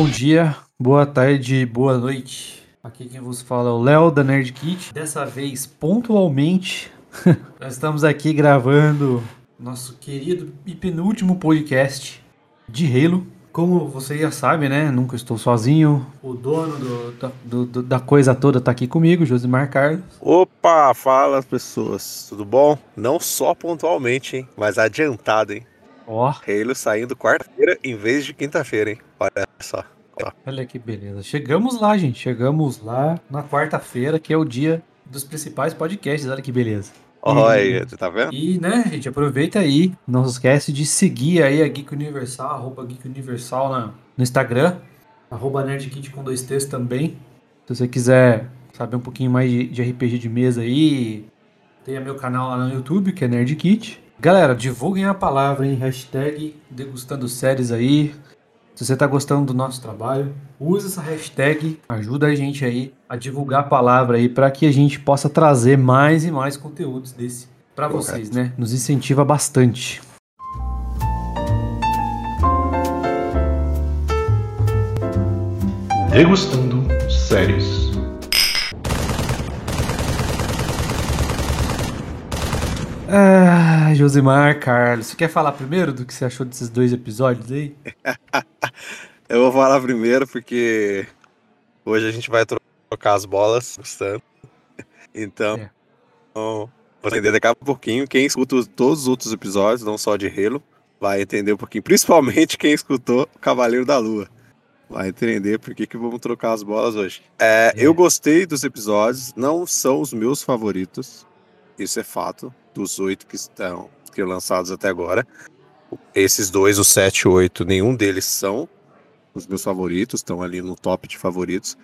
Bom dia, boa tarde, boa noite. Aqui quem vos fala é o Léo da Nerd Kit. Dessa vez, pontualmente, nós estamos aqui gravando nosso querido e penúltimo podcast de Halo. Como você já sabe, né? Nunca estou sozinho. O dono do, da, do, da coisa toda tá aqui comigo, Josimar Carlos. Opa, fala pessoas, tudo bom? Não só pontualmente, hein? Mas adiantado, hein? Ó. Halo saindo quarta-feira em vez de quinta-feira, hein? Olha só. Ó. Olha que beleza. Chegamos lá, gente. Chegamos lá na quarta-feira, que é o dia dos principais podcasts. Olha que beleza. Olha E- aí, tá vendo? E, né, gente, aproveita aí. Não se esquece de seguir aí a Geek Universal, arroba Geek Universal na, no Instagram. Arroba NerdKit com dois T's também. Se você quiser saber um pouquinho mais de, de RPG de mesa aí, tem meu canal lá no YouTube, que é NerdKit. Galera, divulguem a palavra, hein? Hashtag degustando séries aí. Se você tá gostando do nosso trabalho, use essa hashtag, ajuda a gente aí a divulgar a palavra aí para que a gente possa trazer mais e mais conteúdos desse para vocês, né? Nos incentiva bastante. Degustando séries. Ah, Josimar, Carlos, você quer falar primeiro do que você achou desses dois episódios aí? Eu vou falar primeiro porque hoje a gente vai tro- trocar as bolas gostando. Então, É. vou entender daqui a pouquinho. Quem escuta os- todos os outros episódios, não só de Halo, vai entender um pouquinho. Principalmente quem escutou Cavaleiro da Lua. Vai entender por que, que vamos trocar as bolas hoje. É, É. Eu gostei dos episódios, não são os meus favoritos. Isso é fato. Dos oito que estão que lançados até agora. Esses dois, o 7 e o 8, nenhum deles são os meus favoritos, estão ali no top de favoritos.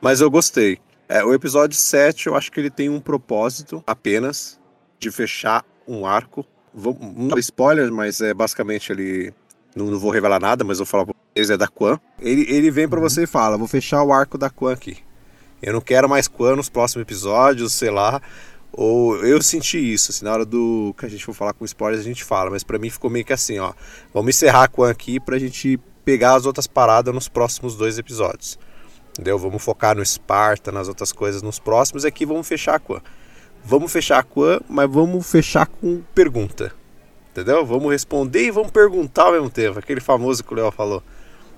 Mas eu gostei. É, o episódio 7, eu acho que ele tem um propósito apenas de fechar um arco. Vou, não é spoiler, mas é basicamente ele. Não, não vou revelar nada, mas vou falar pra vocês, é da Quan. Ele, ele vem pra Uhum. você e fala: vou fechar o arco da Quan aqui. Eu não quero mais Quan nos próximos episódios, sei lá. Ou eu senti isso, assim, na hora do que a gente for falar com spoilers, a gente fala, mas pra mim ficou meio que assim, ó. Vamos encerrar a Quan aqui pra gente pegar as outras paradas nos próximos dois episódios. Entendeu? Vamos focar no Sparta, nas outras coisas nos próximos, e aqui vamos fechar a. Vamos fechar a mas vamos fechar com pergunta. Entendeu? Vamos responder e vamos perguntar ao mesmo tempo, aquele famoso que o Léo falou.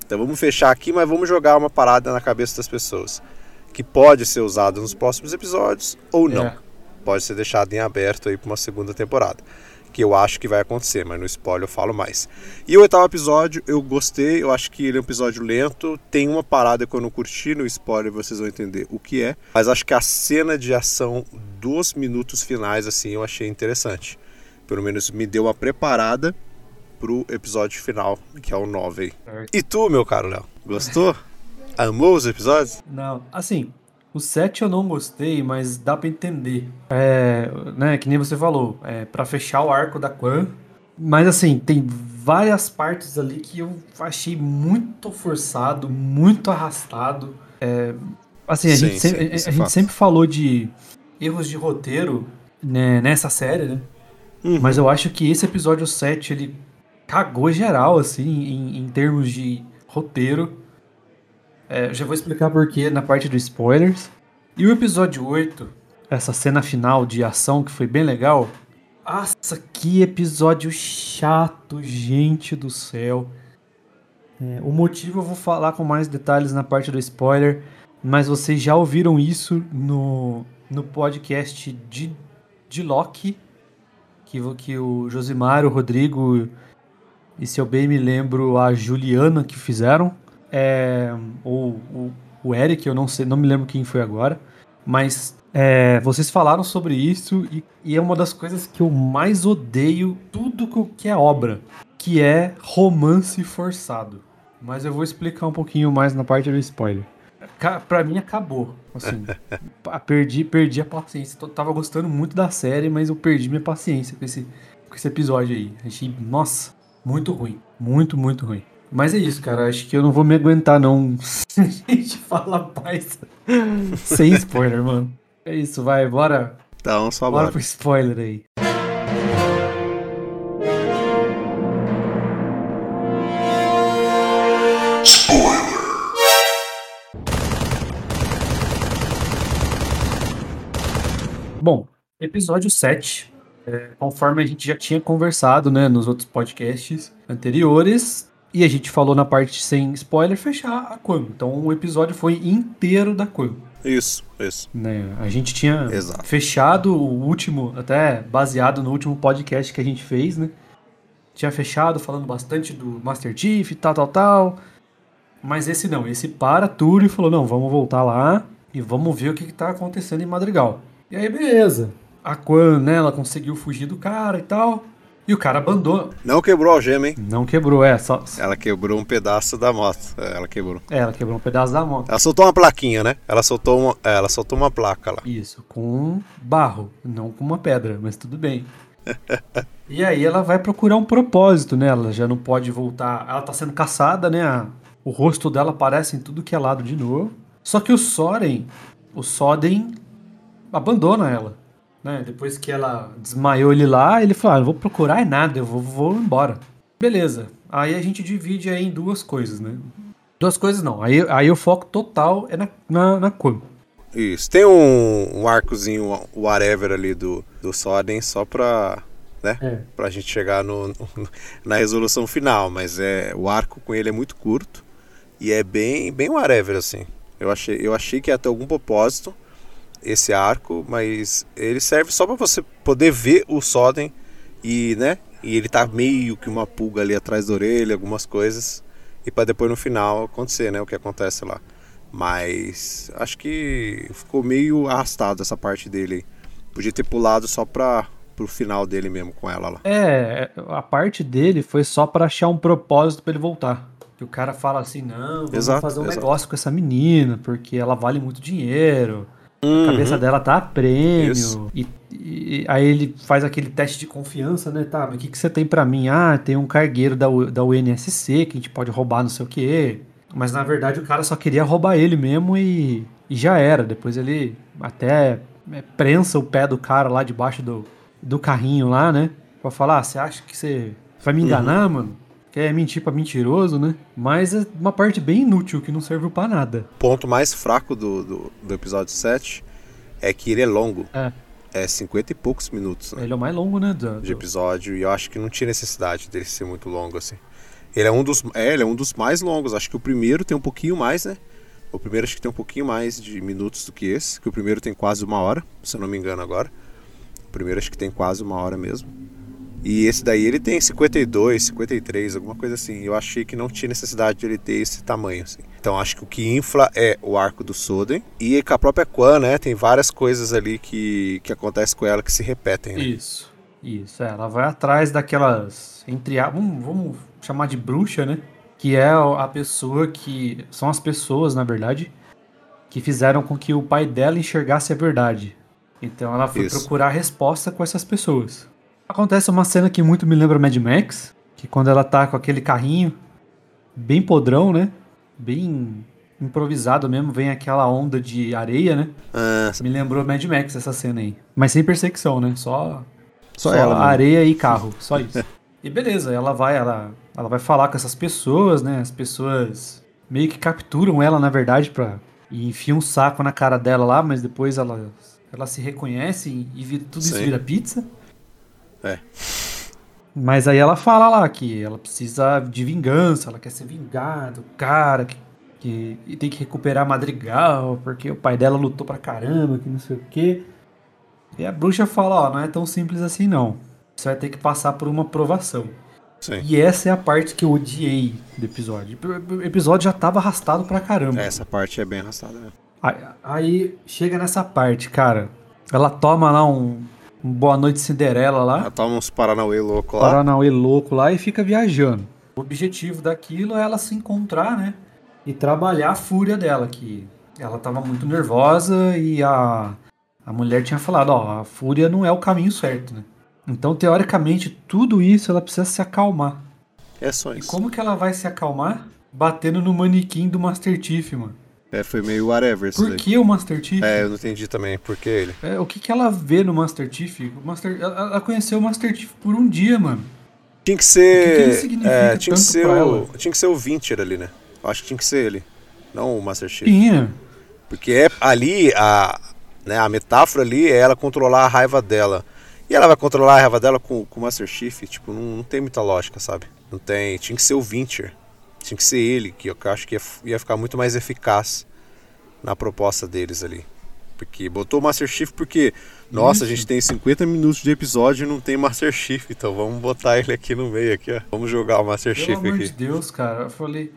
Então vamos fechar aqui, mas vamos jogar uma parada na cabeça das pessoas. Que pode ser usado nos próximos episódios ou não É. pode ser deixado em aberto aí para uma segunda temporada. Que eu acho que vai acontecer, mas no spoiler eu falo mais. E o oitavo episódio eu gostei, eu acho que ele é um episódio lento. Tem uma parada que eu não curti, no spoiler vocês vão entender o que é. Mas acho que a cena de ação dos minutos finais, assim, eu achei interessante. Pelo menos me deu uma preparada pro episódio final, que é o 9 aí. E tu, meu caro Léo, gostou? Amou os episódios? Não, assim, o 7 eu não gostei, mas dá pra entender. É, né, que nem você falou, é para fechar o arco da Quan. Mas assim, tem várias partes ali que eu achei muito forçado, muito arrastado. É, assim, a, Sim, gente, sempre, sim, isso a é gente sempre falou de erros de roteiro né, nessa série, né? Uhum. Mas eu acho que esse episódio 7, ele cagou geral, assim, em, em termos de roteiro. É, já vou explicar porquê na parte dos spoilers. E o episódio 8, essa cena final de ação que foi bem legal. Nossa, que episódio chato, gente do céu. É, o motivo eu vou falar com mais detalhes na parte do spoiler, mas vocês já ouviram isso no, no podcast de, de Loki, que, que o Josimar, o Rodrigo e se eu bem me lembro a Juliana que fizeram, é, ou o, o Eric, eu não sei, não me lembro quem foi agora, mas é, vocês falaram sobre isso e, e é uma das coisas que eu mais odeio tudo que, é obra, que é romance forçado. Mas eu vou explicar um pouquinho mais na parte do spoiler. Pra mim acabou, assim, pa- perdi, perdi a paciência. Tava gostando muito da série, mas eu perdi minha paciência com esse, com esse episódio aí. Achei, nossa, muito ruim, muito, muito ruim. Mas é isso, cara. Acho que eu não vou me aguentar, não. a gente fala paz. Sem spoiler, mano. É isso, vai, bora. Então, só bora. Bora pro spoiler aí. Bom, episódio 7. É, conforme a gente já tinha conversado né, nos outros podcasts anteriores, e a gente falou na parte sem spoiler, fechar a Quan. Então o episódio foi inteiro da Quan. Isso, isso. Né? A gente tinha Exato. fechado o último, até baseado no último podcast que a gente fez, né? Tinha fechado falando bastante do Master Chief tal, tal, tal. Mas esse não, esse para tudo e falou: não, vamos voltar lá e vamos ver o que, que tá acontecendo em Madrigal. E aí, beleza. A Quan, né, ela conseguiu fugir do cara e tal. E o cara abandonou. Não quebrou a algema, hein? Não quebrou, é, só. Ela quebrou um pedaço da moto. É, Ela quebrou. É, ela quebrou um pedaço da moto. Ela soltou uma plaquinha, né? Ela soltou uma, é, ela soltou uma placa lá. Isso, com barro, não com uma pedra, mas tudo bem. e aí ela vai procurar um propósito, né? Ela já não pode voltar. Ela tá sendo caçada, né? O rosto dela aparece em tudo que é lado de novo. Só que o Soren, o Soden abandona ela. Né? Depois que ela desmaiou ele lá, ele falou: ah, não vou procurar é nada, eu vou, vou embora. Beleza. Aí a gente divide aí em duas coisas, né? Duas coisas não. Aí, aí o foco total é na, na, na Quan. Isso. Tem um, um arcozinho, whatever ali do, do Soden só pra. Né? É. Pra gente chegar no, no- na resolução final. Mas é o arco com ele é muito curto. E é bem, bem whatever, assim. Eu achei, eu achei que ia ter algum propósito esse arco, mas ele serve só pra você poder ver o Soden e, né? E ele tá meio que uma pulga ali atrás da orelha, algumas coisas. E pra depois no final acontecer, né? O que acontece lá. Mas acho que ficou meio arrastado essa parte dele. Podia ter pulado só pra, pro final dele mesmo com ela lá. É, a parte dele foi só pra achar um propósito pra ele voltar. Que o cara fala assim, não, vamos Exato, fazer um exato. negócio com essa menina, porque ela vale muito dinheiro. A Uhum. cabeça dela tá a prêmio. E, e aí ele faz aquele teste de confiança, né? Tá, mas o que, que você tem pra mim? Ah, tem um cargueiro da, U- da UNSC que a gente pode roubar, não sei o quê. Mas na verdade o cara só queria roubar ele mesmo e, e já era. Depois ele até é, prensa o pé do cara lá debaixo do, do carrinho lá, né? Pra falar, ah, você acha que você vai me enganar, mano? Quer mentir pra mentiroso, né? Mas é uma parte bem inútil que não serviu pra nada. O ponto mais fraco do, do, do episódio 7 é que ele é longo. É. É 50 e poucos minutos né, Ele é o mais longo, né? do- de episódio. E eu acho que não tinha necessidade dele ser muito longo assim. Ele é um dos, é, ele é um dos mais longos. Acho que o primeiro tem um pouquinho mais, né? O primeiro acho que tem um pouquinho mais de minutos do que esse. Que o primeiro tem quase uma hora, se eu não me engano agora. O primeiro acho que tem quase uma hora mesmo. E esse daí ele tem 52, 53, alguma coisa assim. Eu achei que não tinha necessidade de ele ter esse tamanho, assim. Então acho que o que infla é o arco do Soden. E com a própria Quan, né? Tem várias coisas ali que, que acontecem com ela que se repetem, né? Isso. Isso, é, ela vai atrás daquelas. Entre a, vamos, vamos chamar de bruxa, né? Que é a pessoa que. São as pessoas, na verdade, que fizeram com que o pai dela enxergasse a verdade. Então ela foi Isso. procurar resposta com essas pessoas. Acontece uma cena que muito me lembra Mad Max, que quando ela tá com aquele carrinho bem podrão, né? Bem improvisado mesmo, vem aquela onda de areia, né? Ah, Me lembrou Mad Max essa cena aí. Mas sem perseguição, né? Só, Só só, ela mesmo. areia e carro, só isso. e beleza, ela vai, ela, ela vai falar com essas pessoas, né? As pessoas meio que capturam ela, na verdade, pra, e enfiam um saco na cara dela lá, mas depois ela, ela se reconhece e, vira- tudo isso Sim. vira pizza. É. Mas aí ela fala lá que ela precisa de vingança, ela quer ser vingada, o cara que, que tem que recuperar Madrigal, porque o pai dela lutou pra caramba, que não sei o quê. E a bruxa fala, ó, não é tão simples assim não. Você vai ter que passar por uma provação. sim. E essa é a parte que eu odiei do episódio. O episódio já tava arrastado pra caramba. Essa parte é bem arrastada. né? Aí, aí chega nessa parte, cara. Ela toma lá um Boa Noite Cinderela lá. Ela toma uns Paranauê louco lá. Paranauê louco lá e fica viajando. O objetivo daquilo é ela se encontrar, né? E trabalhar a fúria dela, que ela tava muito nervosa e a, a mulher tinha falado, ó, a fúria não é o caminho certo, né? Então, teoricamente, tudo isso ela precisa se acalmar. É só E isso. como que ela vai se acalmar? Batendo no manequim do Master Chief, mano. É, foi meio whatever isso Por daí. que o Master Chief? É, eu não entendi também por que ele. É, o que, que ela vê no Master Chief? O Master, ela, ela conheceu o Master Chief por um dia, mano. Tinha que O que que ser. é, tinha que ser o. ela? Tinha que ser o Vincher ali, né? Eu acho que tinha que ser ele. Não o Master Chief. Tinha. Porque é ali a, Né? A metáfora ali é ela controlar a raiva dela. E ela vai controlar a raiva dela com, com o Master Chief? Tipo, não, não tem muita lógica, sabe? Não tem. Tinha que ser o Vincher. Tinha que ser ele, que eu acho que ia, ia ficar muito mais eficaz na proposta deles ali. Porque botou o Master Chief porque, nossa, Isso. a gente tem 50 minutos de episódio e não tem Master Chief, então vamos botar ele aqui no meio aqui, ó. Vamos jogar o Master Pelo Chief amor aqui. de Deus, cara. Eu falei.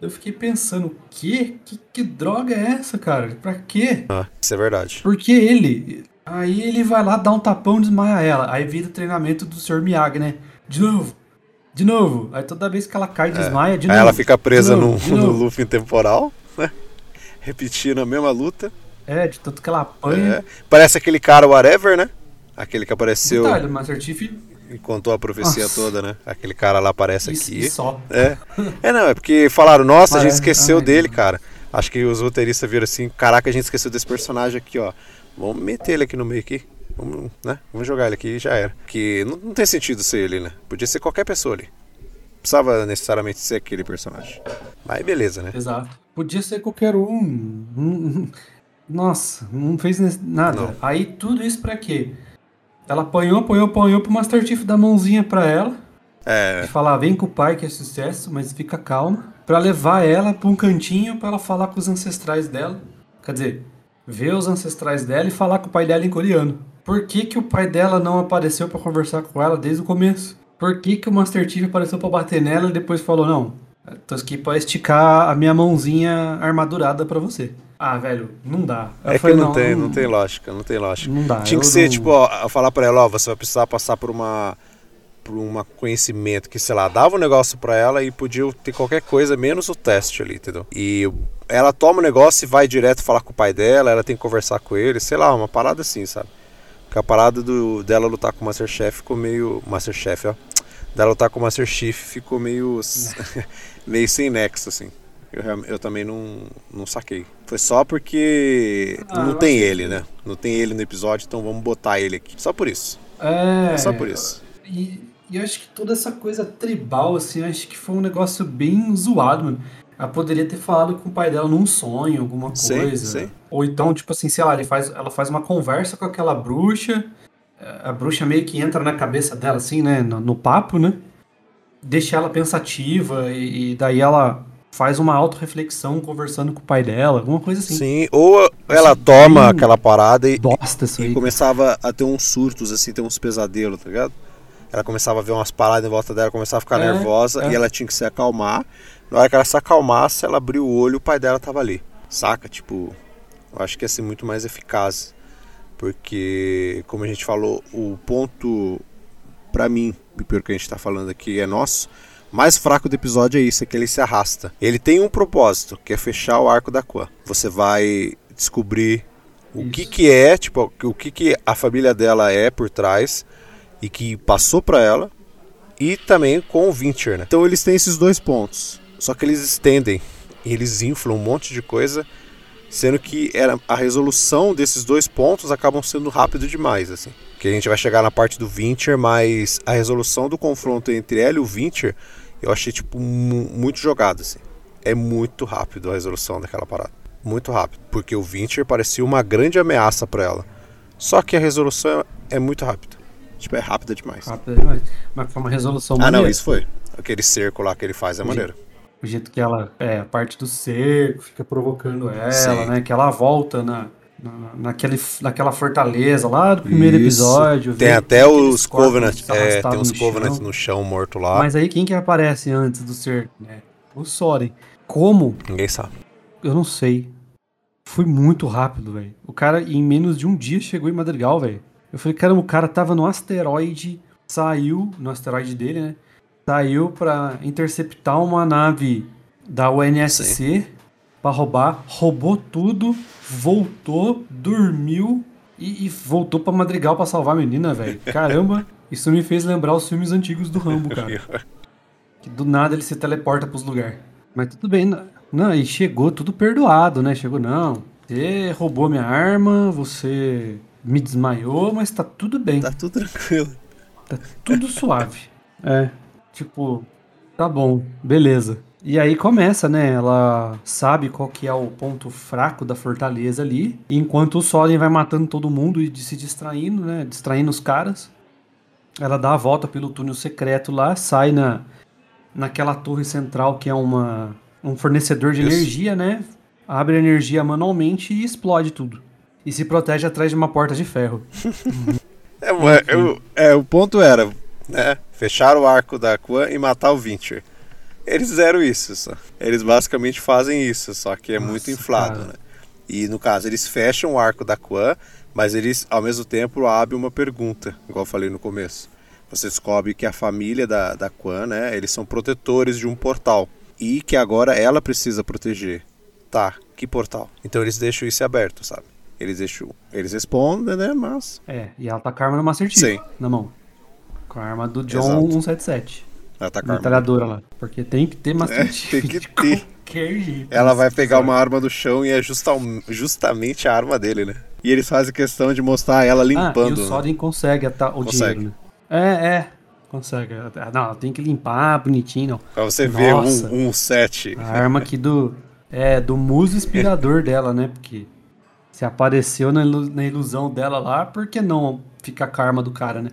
Eu fiquei pensando, que? que? Que droga é essa, cara? Pra quê? Ah, isso é verdade. Porque ele. Aí ele vai lá, dá um tapão e desmaia ela. Aí vira o treinamento do Sr. Miyagi, né? De novo. De novo. Aí toda vez que ela cai, desmaia, de É. Aí novo. ela fica presa de no, de no. Luffy temporal, né? Repetindo a mesma luta. É, de tanto que ela apanha. É. Parece aquele cara whatever, né? Aquele que apareceu Detalhe, Master Chief. e contou a profecia Nossa. toda, né? Aquele cara lá aparece Isso, aqui. só. É. É, não, é porque falaram, nossa, a gente Parece- esqueceu ai, dele, meu. cara. Acho que os roteiristas viram assim, caraca, a gente esqueceu desse personagem aqui, ó. Vamos meter ele aqui no meio aqui. Vamos, né? Vamos jogar ele aqui e já era. Que não, não tem sentido ser ele, né? Podia ser qualquer pessoa ali. Não precisava necessariamente ser aquele personagem. Mas beleza, né? Exato. Podia ser qualquer um. Hum, Nossa, não fez nada. Não. Aí tudo isso pra quê? Ela apanhou, apanhou, apanhou pro Master Chief dar mãozinha pra ela. É. E falar, vem com o pai que é sucesso, mas fica calma. Pra levar ela pra um cantinho pra ela falar com os ancestrais dela. Quer dizer, ver os ancestrais dela e falar com o pai dela em coreano. Por que, que o pai dela não apareceu pra conversar com ela desde o começo? Por que, que o Master Chief apareceu pra bater nela e depois falou, não, tô aqui pra esticar a minha mãozinha armadurada pra você? Ah, velho, não dá. Eu É que falei, não, tem, não tem lógica, não tem lógica. Não dá. Tinha que ser, não- tipo, ó, falar pra ela, ó, você vai precisar passar por uma por um conhecimento que, sei lá, dava um negócio pra ela e podia ter qualquer coisa menos o teste ali, entendeu? E ela toma o negócio e vai direto falar com o pai dela, ela tem que conversar com ele, sei lá, uma parada assim, sabe? Porque a parada do, dela lutar com o Masterchef ficou meio. Masterchef, ó. Dela lutar com o Master Chief ficou meio. meio sem nexo, assim. Eu, eu também não, não saquei. Foi só porque Ah, não tem ele, que- né? Não tem ele no episódio, então vamos botar ele aqui. Só por isso. É, É só por isso. E, e eu acho que toda essa coisa tribal, assim, acho que foi um negócio bem zoado, mano. Ela poderia ter falado com o pai dela num sonho, alguma Sim, coisa. sim. Ou então, tipo assim, sei lá, ele faz, ela faz uma conversa com aquela bruxa. A bruxa meio que entra na cabeça dela, assim, né? No, no papo, né? Deixa ela pensativa e, e daí ela faz uma autorreflexão conversando com o pai dela, alguma coisa assim. Sim, ou ela Achei toma bem aquela parada e, Bosta e aí. começava a ter uns surtos, assim, ter uns pesadelos, tá ligado? Ela começava a ver umas paradas em volta dela, começava a ficar É, nervosa é. e ela tinha que se acalmar. Na hora que ela se acalmasse, ela abriu o olho e o pai dela tava ali. Saca? Tipo, eu acho que ia ser muito mais eficaz. Porque, como a gente falou, o ponto, pra mim, e pelo que a gente tá falando aqui, é nosso. Mais fraco do episódio é isso, é que ele se arrasta. Ele tem um propósito, que é fechar o arco da Quan. Você vai descobrir o Isso. que que é, tipo, o que que a família dela é por trás e que passou pra ela e também com o Vincher, né? Então eles têm esses dois pontos. Só que eles estendem e eles inflam um monte de coisa, sendo que era a resolução desses dois pontos acabam sendo rápido demais, assim. Que a gente vai chegar na parte do Vincher, mas a resolução do confronto entre ela e o Vincher, eu achei tipo mu- muito jogado, assim. É muito rápido a resolução daquela parada. Muito rápido, porque o Vincher parecia uma grande ameaça pra ela. Só que a resolução é muito rápida. Tipo, é rápida demais. Rápido demais. Mas foi uma resolução Ah, não, maneira. isso foi. Aquele cerco lá que ele faz é Sim. maneiro. O jeito que ela, é, a parte do cerco fica provocando ela, Sim. né? Que ela volta na, na, naquele, naquela fortaleza lá do primeiro Isso. episódio. Tem até os Covenant, é, tem uns no Covenant no chão morto lá. Mas aí quem que aparece antes do cerco? né? O Soren. Como? Ninguém sabe. Eu não sei. Foi muito rápido, velho. O cara, em menos de um dia, chegou em Madrigal, velho. Eu falei, caramba, o cara tava no asteroide, saiu, no asteroide dele, né? Saiu pra interceptar uma nave da UNSC pra roubar, roubou tudo, voltou, dormiu e, e voltou pra Madrigal pra salvar a menina, velho. Caramba, isso me fez lembrar os filmes antigos do Rambo, cara. Que do nada ele se teleporta pros lugares. Mas tudo bem. Não, não, e chegou tudo perdoado, né? Chegou, não. Você roubou minha arma, você me desmaiou, mas tá tudo bem. Tá tudo tranquilo. Tá tudo suave. É. Tipo, tá bom, beleza. E aí começa, né? Ela sabe qual que é o ponto fraco da fortaleza ali. Enquanto o Soren vai matando todo mundo e se distraindo, né? Distraindo os caras. Ela dá a volta pelo túnel secreto lá, sai na, naquela torre central que é uma, um fornecedor de Isso. energia, né? Abre a energia manualmente e explode tudo. E se protege atrás de uma porta de ferro. É, eu- é, o ponto era, né? Fechar o arco da Quan e matar o Vincher. Eles fizeram isso só. Eles basicamente fazem isso, só que é Nossa, muito inflado, cara. né? E no caso, eles fecham o arco da Quan, mas eles ao mesmo tempo abrem uma pergunta, igual eu falei no começo. Você descobre que a família da, da Quan, né? Eles são protetores de um portal. E que agora ela precisa proteger. Tá, que portal? Então eles deixam isso aberto, sabe? Eles deixam. Eles respondem, né? Mas. É, e ela tá com a arma Master Chief Sim. na mão. Com a arma do John Exato. 177. Ela tá com a arma. Metralhadora lá. Porque tem que ter Master É, Chief. tem que ter. qualquer jeito. Ela vai pegar uma arma do chão e é justal- justamente a arma dele, né? E eles fazem questão de mostrar ela Ah, e limpando. o né? Soren consegue ata- o Consegue. dinheiro, né? É, é. Consegue. Não, ela tem que limpar bonitinho, não. Pra você ver Nossa. um, um set. A arma aqui do. É, do muso inspirador dela, né? Porque se apareceu na, ilu- na ilusão dela lá, por que não ficar com a arma do cara, né?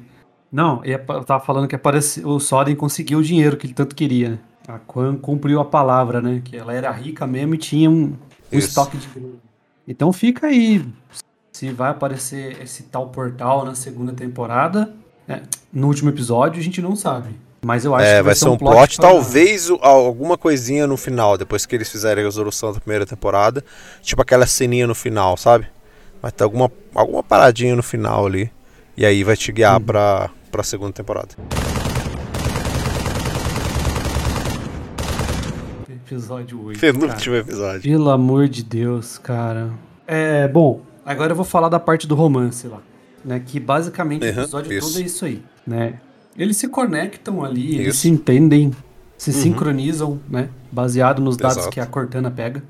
Não, eu tava falando que apareceu, o Soren conseguiu o dinheiro que ele tanto queria, né? A Quan cumpriu a palavra, né? Que ela era rica mesmo e tinha um, um estoque de grana. Então fica aí. Se vai aparecer esse tal portal na segunda temporada. né? No último episódio, a gente não sabe. Mas eu acho É, que vai ser um plot, pra- talvez o- alguma coisinha no final, depois que eles fizerem a resolução da primeira temporada. Tipo aquela ceninha no final, sabe? Vai ter alguma, alguma paradinha no final ali. E aí vai te guiar Hum. pra, pra segunda temporada. Episódio 8. Penúltimo episódio. Pelo amor de Deus, cara. É, bom, agora eu vou falar da parte do romance lá, né? Que basicamente o Uhum, episódio isso. todo é isso aí, né? Eles se conectam ali, eles Isso. se entendem, se Uhum. sincronizam, né? Baseado nos dados Exato. que a Cortana pega.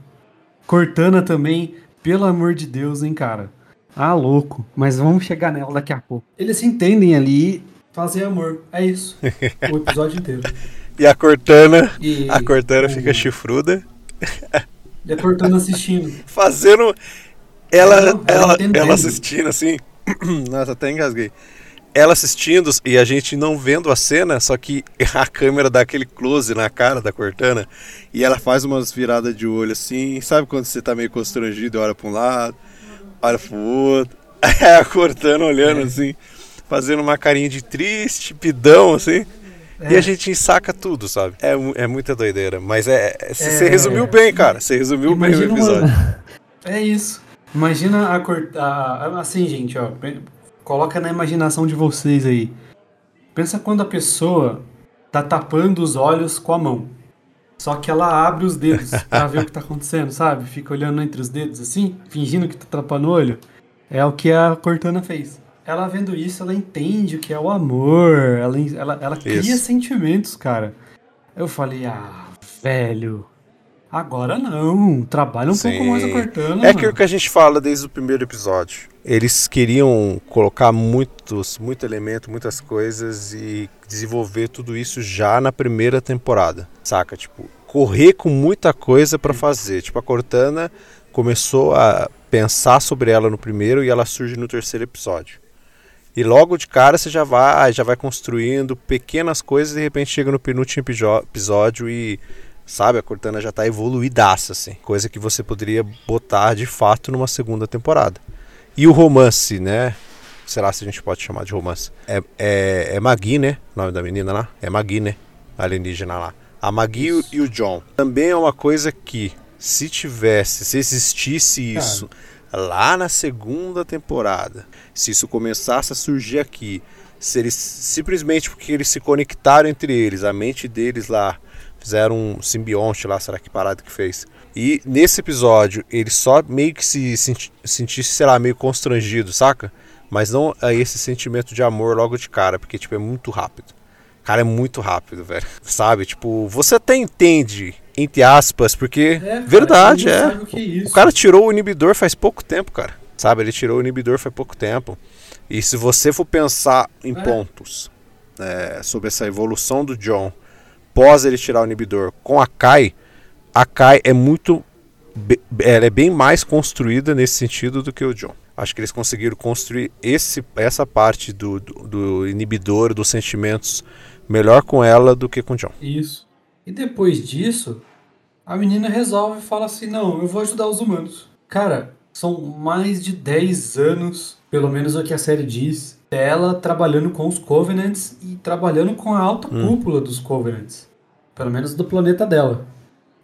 Cortana também, pelo amor de Deus, hein, cara. Ah, louco. Mas vamos chegar nela daqui a pouco. Eles se entendem ali, fazem amor. É isso. o episódio inteiro. E a Cortana, E a Cortana fica chifruda, E a Cortana assistindo. fazendo. Ela, Ela- ela ela assistindo assim. Nossa, até engasguei. Ela assistindo e a gente não vendo a cena, só que a câmera dá aquele close na cara da Cortana e ela faz umas viradas de olho assim. Sabe quando você tá meio constrangido e olha pra um lado, olha pro outro? Aí a Cortana olhando É. assim, fazendo uma carinha de triste, pidão assim. E É. a gente ensaca tudo, sabe? É, é muita doideira. Mas é. é- Você É. resumiu bem, cara. Você resumiu bem o episódio. uma- É isso. Imagina a cortar. Assim, gente, ó. Coloca na imaginação de vocês aí. Pensa quando a pessoa tá tapando os olhos com a mão. Só que ela abre os dedos pra ver o que tá acontecendo, sabe? Fica olhando entre os dedos assim, fingindo que tá tapando o olho. É o que a Cortana fez. Ela vendo isso, ela entende o que é o amor. Ela, ela, ela cria Isso. sentimentos, cara. Eu falei, ah, velho. Agora não. Trabalha um pouco Sim. mais a Cortana. É aquilo que a gente fala desde o primeiro episódio. Eles queriam colocar muitos, muito elemento, muitas coisas e desenvolver tudo isso já na primeira temporada, saca? Tipo, correr com muita coisa pra fazer. Tipo, a Cortana começou a pensar sobre ela no primeiro e ela surge no terceiro episódio. E logo de cara você já vai, já vai construindo pequenas coisas e de repente chega no penúltimo episódio e sabe, a Cortana já tá evoluidaça assim, coisa que você poderia botar de fato numa segunda temporada. E o romance, né? Será se a gente pode chamar de romance? É, é, é Magui, né? O nome da menina lá? É Magui, né? A alienígena lá. A Magui e o- e o John. Também é uma coisa que, se tivesse, se existisse isso lá na segunda temporada, se isso começasse a surgir aqui, se eles simplesmente porque eles se conectaram entre eles, a mente deles lá, fizeram um simbionte lá, será que parada que fez? E nesse episódio ele só meio que se senti- sentisse, sei lá, meio constrangido, saca? Mas não a esse sentimento de amor logo de cara, porque tipo é muito rápido. Cara, é muito rápido, velho. Sabe? Tipo, você até entende, entre aspas, porque. É, cara, verdade, ninguém é. é isso. O cara tirou o inibidor faz pouco tempo, cara. Sabe? Ele tirou o inibidor faz pouco tempo. E se você for pensar em É. pontos é, sobre essa evolução do John pós ele tirar o inibidor com a Kai, a Kai é muito. Ela é bem mais construída nesse sentido do que o John. Acho que eles conseguiram construir esse, essa parte do, do, do inibidor dos sentimentos melhor com ela do que com o John. Isso. E depois disso, a menina resolve e fala assim: Não, eu vou ajudar os humanos. Cara, são mais de 10 anos, pelo menos é o que a série diz, dela trabalhando com os Covenants e trabalhando com a alta hum. cúpula dos Covenants. Pelo menos do planeta dela,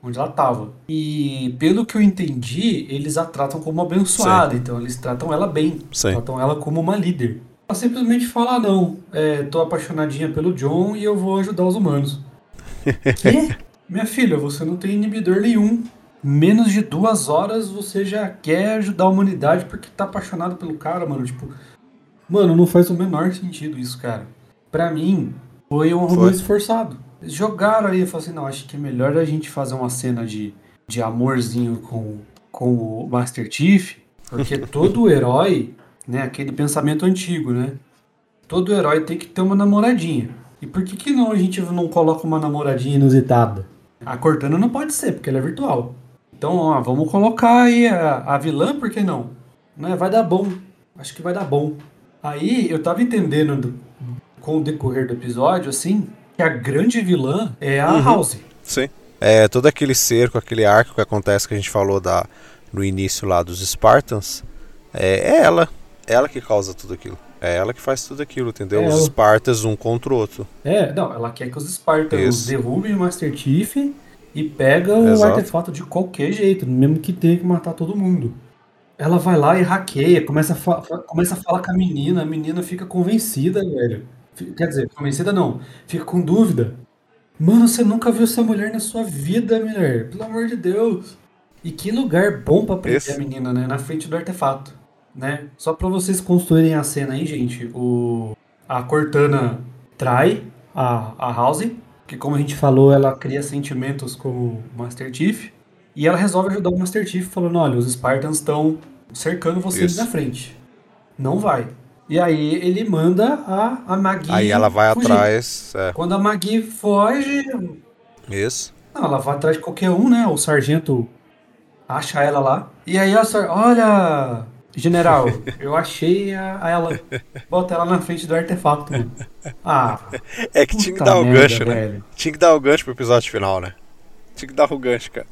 onde ela estava. E pelo que eu entendi, eles a tratam como abençoada, então eles tratam ela bem, tratam ela como uma líder. Ela simplesmente fala: ah, não, é, tô apaixonadinha pelo John e eu vou ajudar os humanos. que? Minha filha, você não tem inibidor nenhum. Menos de duas horas você já quer ajudar a humanidade porque tá apaixonado pelo cara, mano. Tipo, mano, não faz o menor sentido isso, cara. Pra mim, foi um romance forçado. Eles jogaram aí e falaram assim: não, acho que é melhor a gente fazer uma cena de, de amorzinho com, com o Master Chief, porque todo herói, né, aquele pensamento antigo, né? Todo herói tem que ter uma namoradinha. E por que, que não a gente não coloca uma namoradinha inusitada? A Cortana não pode ser, porque ela é virtual. Então, ó, vamos colocar aí a, a vilã, por que não? Né, vai dar bom. Acho que vai dar bom. Aí eu tava entendendo do, com o decorrer do episódio, assim, que a grande vilã é a uhum. House. Sim. É, todo aquele cerco, aquele arco que acontece que a gente falou da, no início lá dos Spartans, é, é ela. Ela que causa tudo aquilo. É ela que faz tudo aquilo, entendeu? É os Spartans um contra o outro. É, não, ela quer que os Spartans derrubem o Master Chief e pegam o artefato de qualquer jeito, mesmo que tenha que matar todo mundo. Ela vai lá e hackeia, começa a, começa a falar com a menina, a menina fica convencida, velho. Quer dizer, convencida não, fica com dúvida. Mano, você nunca viu essa mulher na sua vida, mulher. Pelo amor de Deus. E que lugar bom pra prender Esse... a menina, né? Na frente do artefato né? Só para vocês construírem a cena aí, gente, o a Cortana trai a, a House, que como a gente falou, ela cria sentimentos com o Master Chief, e ela resolve ajudar o Master Chief falando, olha, os Spartans estão cercando vocês Isso. na frente. Não vai. E aí ele manda a, a Maggie Aí ela vai fugir. atrás. É. Quando a Maggie foge... Isso. Não, ela vai atrás de qualquer um, né? O sargento acha ela lá. E aí ela olha, General, eu achei a, a, ela. Bota ela na frente do artefato, mano. Ah. É que tinha que dar o gancho, né? Velho. Tinha que dar o gancho pro episódio final, né? Tinha que dar o gancho, cara.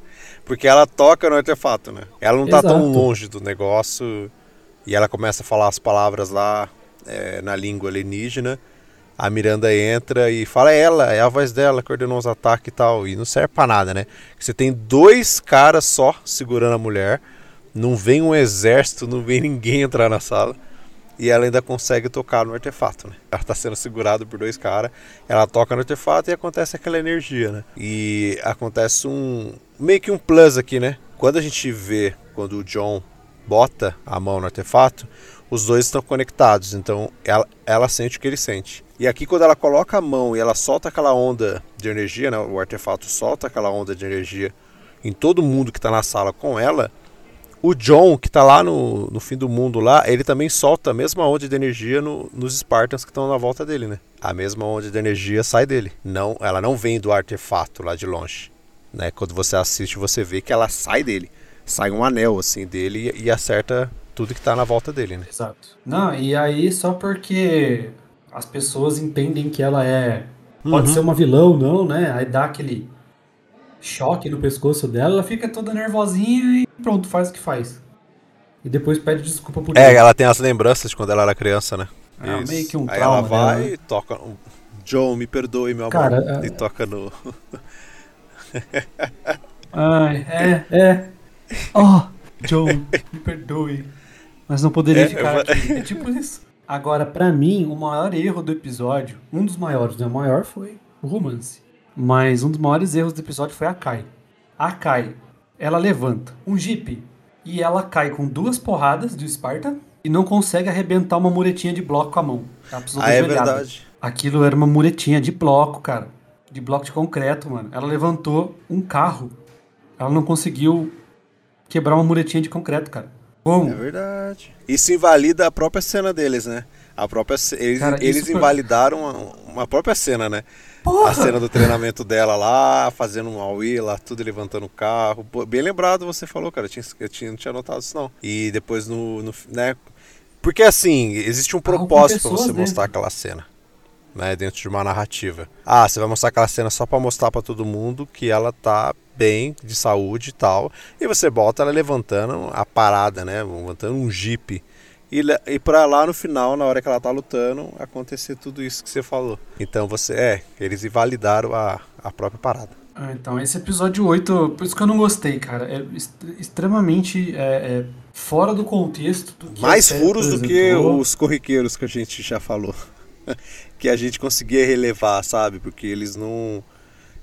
Porque ela toca no artefato, né? Ela não tá Exato. tão longe do negócio. E ela começa a falar as palavras lá é, na língua alienígena. A Miranda entra e fala, é ela, é a voz dela, coordenou os ataques e tal. E não serve pra nada, né? Você tem dois caras só segurando a mulher não vem um exército, não vem ninguém entrar na sala. E ela ainda consegue tocar no artefato, né? Ela está sendo segurada por dois caras. Ela toca no artefato e acontece aquela energia, né? E acontece um. Meio que um plus aqui, né? Quando a gente vê, quando o John bota a mão no artefato, os dois estão conectados. Então ela, ela sente o que ele sente. E aqui, quando ela coloca a mão e ela solta aquela onda de energia, né? O artefato solta aquela onda de energia em todo mundo que está na sala com ela o John, que tá lá no, no fim do mundo lá, ele também solta a mesma onda de energia no, nos Spartans que estão na volta dele, né? A mesma onda de energia sai dele. Não, ela não vem do artefato lá de longe. Né? Quando você assiste, você vê que ela sai dele. Sai um anel assim dele e, acerta tudo que tá na volta dele, né? Exato. Não, e aí só porque as pessoas entendem que ela é. Pode uhum. ser uma vilã ou não, né? Aí dá aquele choque no pescoço dela, ela fica toda nervosinha e pronto, faz o que faz. E depois pede desculpa por É, ela tem as lembranças de quando ela era criança, né? É, meio que um Aí ela vai dela. e toca. John, me perdoe, meu Cara, amor. É... E toca no. Ai, é, é. Oh, John, me perdoe. Mas não poderia é, ficar aqui. É tipo isso. Agora, para mim, o maior erro do episódio, um dos maiores, né? O maior foi o romance. Mas um dos maiores erros do episódio foi a Kai. A Kai, ela levanta um jeep e ela cai com duas porradas do Sparta e não consegue arrebentar uma muretinha de bloco com a mão. Ela precisou ah, é verdade. Aquilo era uma muretinha de bloco, cara. De bloco de concreto, mano. Ela levantou um carro. Ela não conseguiu quebrar uma muretinha de concreto, cara. Como? É verdade. Isso invalida a própria cena deles, né? A própria, eles Cara, eles isso foi- invalidaram uma, própria cena, né? Porra! A cena do treinamento dela lá, fazendo um auê lá, tudo levantando o carro. Bem lembrado você falou, cara. Eu, tinha, eu tinha, não tinha notado isso, não. E depois no. no né? Porque assim, existe um propósito pra você dentro. mostrar aquela cena. Né, dentro de uma narrativa. Ah, você vai mostrar aquela cena só pra mostrar pra todo mundo que ela tá bem, de saúde e tal. E você bota ela levantando a parada, né? Levantando um jipe. E, e pra lá no final, na hora que ela tá lutando, acontecer tudo isso que você falou. Então você. É, eles invalidaram a, a própria parada. Ah, então, esse episódio 8, por isso que eu não gostei, cara. É extremamente é, é, fora do contexto do Mais furos do que os corriqueiros que a gente já falou. que a gente conseguia relevar, sabe? Porque eles não.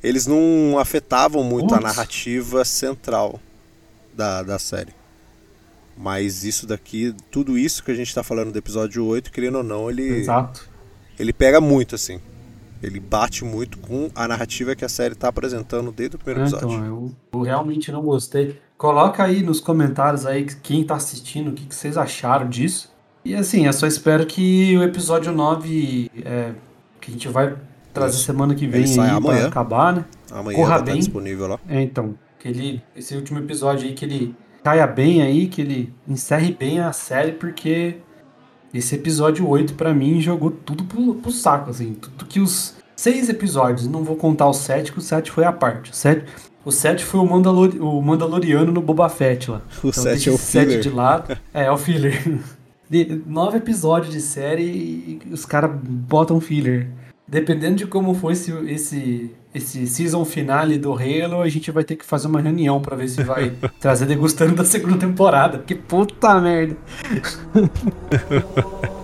Eles não afetavam muito a Putz. narrativa central da, da série. Mas isso daqui, tudo isso que a gente tá falando do episódio 8, querendo ou não, ele, Exato. ele pega muito, assim. Ele bate muito com a narrativa que a série tá apresentando desde o primeiro Ah, episódio. então, eu, eu realmente não gostei. Coloca aí nos comentários aí quem tá assistindo, o que, que vocês acharam disso. E assim, eu só espero que o episódio 9, é, que a gente vai trazer Isso. semana que vem aí amanhã. pra acabar, né? Amanhã corra estar bem. disponível lá. É, então, que ele, esse último episódio aí, que ele caia bem aí, que ele encerre bem a série, porque esse episódio 8, pra mim, jogou tudo pro, pro saco, assim. Tudo que os seis episódios, não vou contar o sete, que o sete foi a parte. O sete, o sete foi o, Mandalor, o Mandaloriano no Boba Fett lá. O Então, 7 deixa é o filler. de lado. É, é o filler. De- nove episódios de série e os caras botam filler. Dependendo de como for esse, esse, esse season finale do Halo, a gente vai ter que fazer uma reunião pra ver se vai trazer degustando da segunda temporada. Que puta merda.